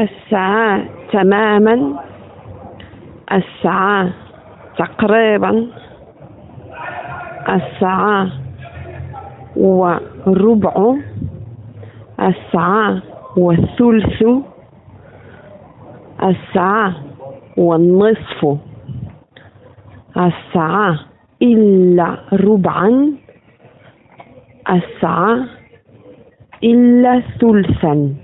الساعة تماما الساعة تقريبا الساعة وربع الساعة والثلث الساعة والنصف الساعة إلا ربعا الساعة إلا ثلثا.